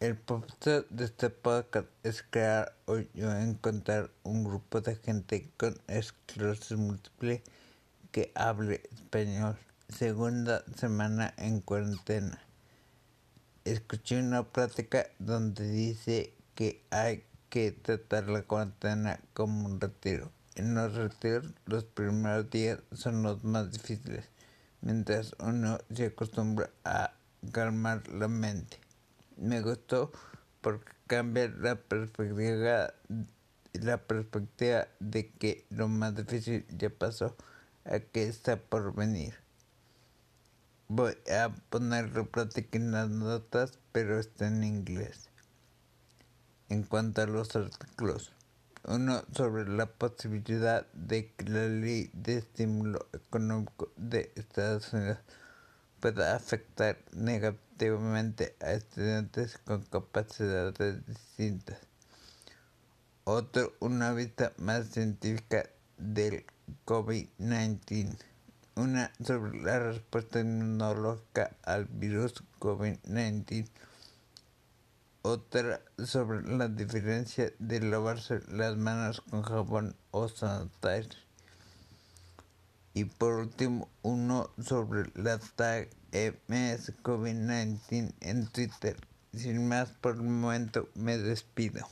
El propósito de este podcast es crear o yo encontrar un grupo de gente con esclerosis múltiple que hable español. Segunda semana en cuarentena. Escuché una plática donde dice que hay que tratar la cuarentena como un retiro. En los retiros los primeros días son los más difíciles, mientras uno se acostumbra a calmar la mente me gustó porque cambia la perspectiva la perspectiva de que lo más difícil ya pasó a que está por venir. Voy a ponerlo práctica en las notas, pero está en inglés. En cuanto a los artículos, uno sobre la posibilidad de que la ley de estímulo económico de Estados Unidos pueda afectar negativamente a estudiantes con capacidades distintas. Otro, una vista más científica del COVID-19. Una sobre la respuesta inmunológica al virus COVID-19. Otra sobre la diferencia de lavarse las manos con jabón o sanitizer y por último, uno sobre la tag MS COVID-19 en Twitter. Sin más por el momento, me despido.